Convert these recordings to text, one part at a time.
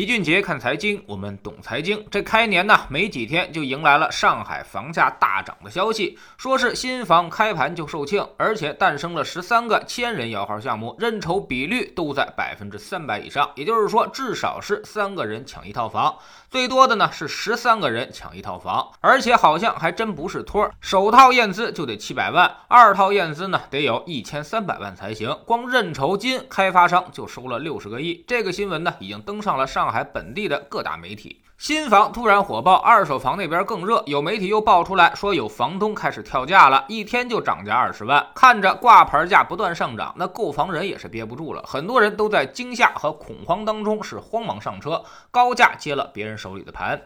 齐俊杰看财经，我们懂财经。这开年呢，没几天就迎来了上海房价大涨的消息，说是新房开盘就售罄，而且诞生了十三个千人摇号项目，认筹比率都在百分之三百以上，也就是说，至少是三个人抢一套房，最多的呢是十三个人抢一套房，而且好像还真不是托，首套验资就得七百万，二套验资呢得有一千三百万才行，光认筹金，开发商就收了六十个亿。这个新闻呢，已经登上了上。上海本地的各大媒体，新房突然火爆，二手房那边更热。有媒体又爆出来说，有房东开始跳价了，一天就涨价二十万。看着挂牌价不断上涨，那购房人也是憋不住了，很多人都在惊吓和恐慌当中是慌忙上车，高价接了别人手里的盘。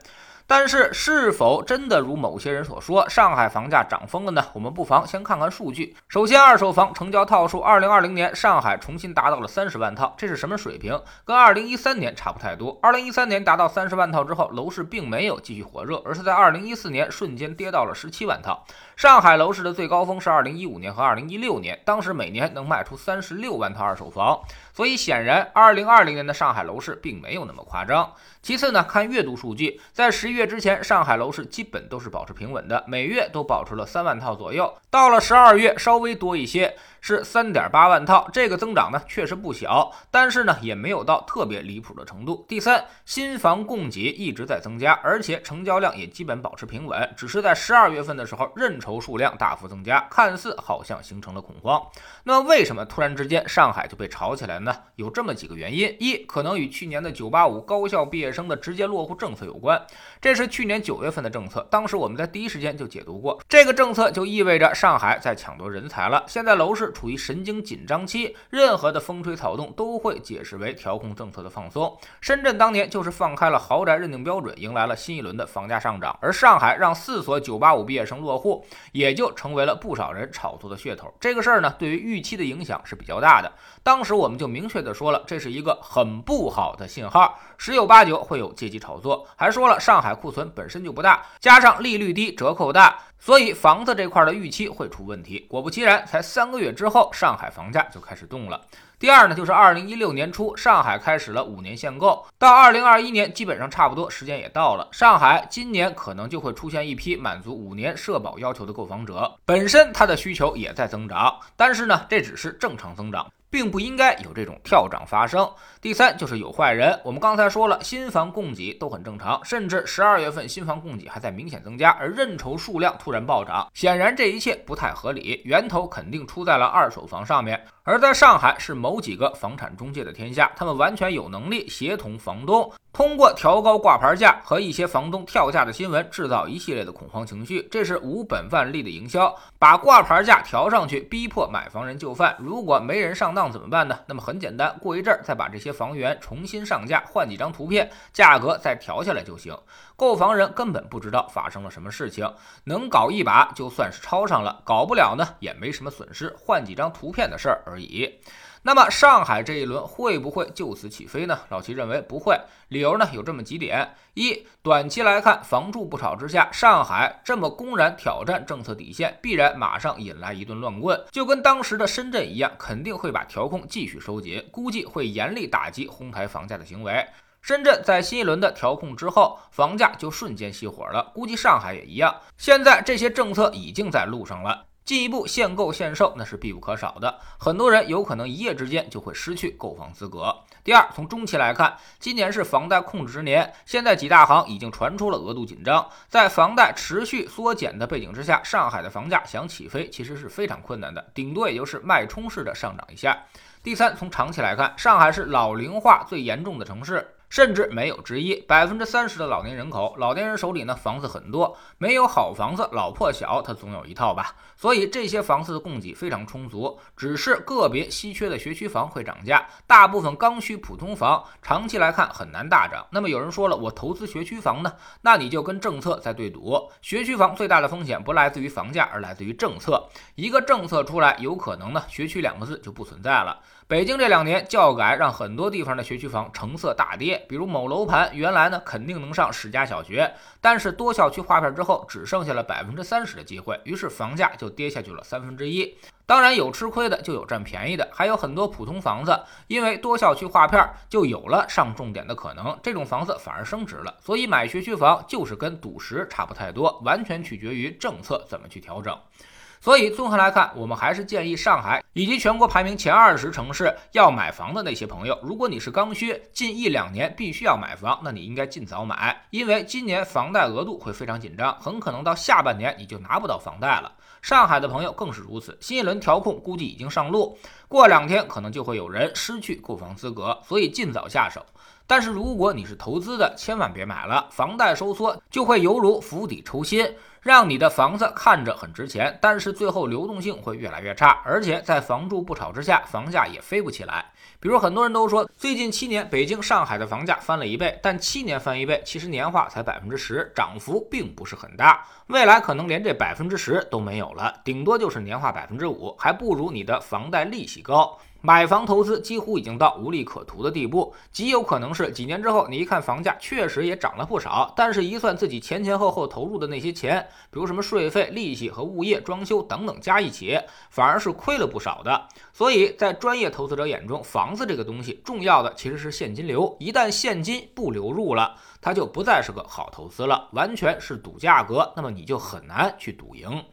但是，是否真的如某些人所说，上海房价涨疯了呢？我们不妨先看看数据。首先，二手房成交套数，二零二零年上海重新达到了三十万套，这是什么水平？跟二零一三年差不太多。二零一三年达到三十万套之后，楼市并没有继续火热，而是在二零一四年瞬间跌到了十七万套。上海楼市的最高峰是二零一五年和二零一六年，当时每年能卖出三十六万套二手房。所以显然，二零二零年的上海楼市并没有那么夸张。其次呢，看月度数据，在十一月之前，上海楼市基本都是保持平稳的，每月都保持了三万套左右。到了十二月，稍微多一些。是三点八万套，这个增长呢确实不小，但是呢也没有到特别离谱的程度。第三，新房供给一直在增加，而且成交量也基本保持平稳，只是在十二月份的时候认筹数量大幅增加，看似好像形成了恐慌。那么为什么突然之间上海就被炒起来呢？有这么几个原因：一，可能与去年的九八五高校毕业生的直接落户政策有关，这是去年九月份的政策，当时我们在第一时间就解读过，这个政策就意味着上海在抢夺人才了。现在楼市。处于神经紧张期，任何的风吹草动都会解释为调控政策的放松。深圳当年就是放开了豪宅认定标准，迎来了新一轮的房价上涨。而上海让四所985毕业生落户，也就成为了不少人炒作的噱头。这个事儿呢，对于预期的影响是比较大的。当时我们就明确的说了，这是一个很不好的信号，十有八九会有借机炒作。还说了，上海库存本身就不大，加上利率低，折扣大。所以房子这块的预期会出问题，果不其然，才三个月之后，上海房价就开始动了。第二呢，就是二零一六年初，上海开始了五年限购，到二零二一年基本上差不多，时间也到了，上海今年可能就会出现一批满足五年社保要求的购房者，本身它的需求也在增长，但是呢，这只是正常增长。并不应该有这种跳涨发生。第三就是有坏人。我们刚才说了，新房供给都很正常，甚至十二月份新房供给还在明显增加，而认筹数量突然暴涨，显然这一切不太合理，源头肯定出在了二手房上面。而在上海是某几个房产中介的天下，他们完全有能力协同房东，通过调高挂牌价和一些房东跳价的新闻，制造一系列的恐慌情绪。这是无本万利的营销，把挂牌价调上去，逼迫买房人就范。如果没人上当怎么办呢？那么很简单，过一阵儿再把这些房源重新上架，换几张图片，价格再调下来就行。购房人根本不知道发生了什么事情，能搞一把就算是抄上了，搞不了呢也没什么损失，换几张图片的事儿而已。那么上海这一轮会不会就此起飞呢？老齐认为不会，理由呢有这么几点：一，短期来看，房住不炒之下，上海这么公然挑战政策底线，必然马上引来一顿乱棍，就跟当时的深圳一样，肯定会把调控继续收紧，估计会严厉打击哄抬房价的行为。深圳在新一轮的调控之后，房价就瞬间熄火了，估计上海也一样。现在这些政策已经在路上了。进一步限购限售那是必不可少的，很多人有可能一夜之间就会失去购房资格。第二，从中期来看，今年是房贷控制之年，现在几大行已经传出了额度紧张，在房贷持续缩减的背景之下，上海的房价想起飞其实是非常困难的，顶多也就是脉冲式的上涨一下。第三，从长期来看，上海是老龄化最严重的城市。甚至没有之一，百分之三十的老年人口，老年人手里呢房子很多，没有好房子，老破小，他总有一套吧。所以这些房子的供给非常充足，只是个别稀缺的学区房会涨价，大部分刚需普通房长期来看很难大涨。那么有人说了，我投资学区房呢？那你就跟政策在对赌。学区房最大的风险不来自于房价，而来自于政策。一个政策出来，有可能呢学区两个字就不存在了。北京这两年教改让很多地方的学区房成色大跌，比如某楼盘原来呢肯定能上十家小学，但是多校区划片之后只剩下了百分之三十的机会，于是房价就跌下去了三分之一。当然有吃亏的，就有占便宜的，还有很多普通房子，因为多校区划片就有了上重点的可能，这种房子反而升值了。所以买学区房就是跟赌石差不太多，完全取决于政策怎么去调整。所以综合来看，我们还是建议上海以及全国排名前二十城市要买房的那些朋友，如果你是刚需，近一两年必须要买房，那你应该尽早买，因为今年房贷额度会非常紧张，很可能到下半年你就拿不到房贷了。上海的朋友更是如此，新一轮调控估计已经上路，过两天可能就会有人失去购房资格，所以尽早下手。但是如果你是投资的，千万别买了，房贷收缩就会犹如釜底抽薪。让你的房子看着很值钱，但是最后流动性会越来越差，而且在房住不炒之下，房价也飞不起来。比如很多人都说，最近七年北京、上海的房价翻了一倍，但七年翻一倍，其实年化才百分之十，涨幅并不是很大。未来可能连这百分之十都没有了，顶多就是年化百分之五，还不如你的房贷利息高。买房投资几乎已经到无利可图的地步，极有可能是几年之后，你一看房价确实也涨了不少，但是一算自己前前后后投入的那些钱，比如什么税费、利息和物业装修等等加一起，反而是亏了不少的。所以在专业投资者眼中，房子这个东西重要的其实是现金流，一旦现金不流入了，它就不再是个好投资了，完全是赌价格，那么你就很难去赌赢。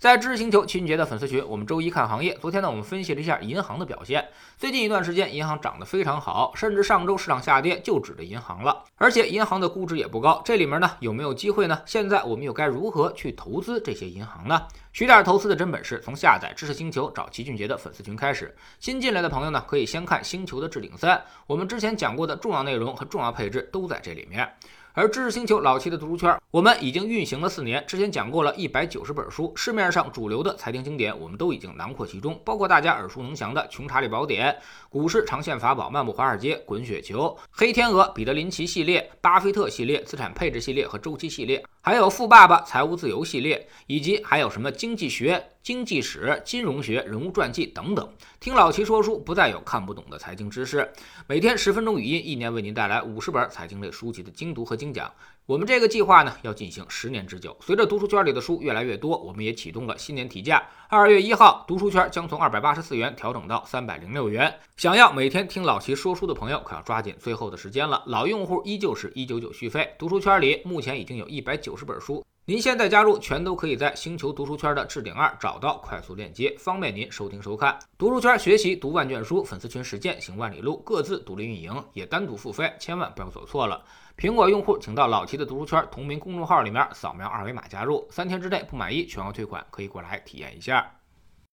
在知识星球秦俊杰的粉丝群，我们周一看行业。昨天呢，我们分析了一下银行的表现。最近一段时间，银行涨得非常好，甚至上周市场下跌就指着银行了。而且银行的估值也不高，这里面呢有没有机会呢？现在我们又该如何去投资这些银行呢？学点投资的真本事，从下载知识星球找齐俊杰的粉丝群开始。新进来的朋友呢，可以先看星球的置顶三，我们之前讲过的重要内容和重要配置都在这里面。而知识星球老七的读书圈，我们已经运行了四年。之前讲过了一百九十本书，市面上主流的财经经典，我们都已经囊括其中，包括大家耳熟能详的《穷查理宝典》、股市长线法宝、漫步华尔街、滚雪球、黑天鹅、彼得林奇系列、巴菲特系列、资产配置系列和周期系列，还有富爸爸财务自由系列，以及还有什么经济学。经济史、金融学、人物传记等等，听老齐说书，不再有看不懂的财经知识。每天十分钟语音，一年为您带来五十本财经类书籍的精读和精讲。我们这个计划呢，要进行十年之久。随着读书圈里的书越来越多，我们也启动了新年提价。二月一号，读书圈将从二百八十四元调整到三百零六元。想要每天听老齐说书的朋友，可要抓紧最后的时间了。老用户依旧是一九九续费。读书圈里目前已经有一百九十本书。您现在加入，全都可以在星球读书圈的置顶二找到快速链接，方便您收听收看。读书圈学习读万卷书，粉丝群实践行万里路，各自独立运营，也单独付费，千万不要走错了。苹果用户请到老齐的读书圈同名公众号里面扫描二维码加入，三天之内不满意全额退款，可以过来体验一下。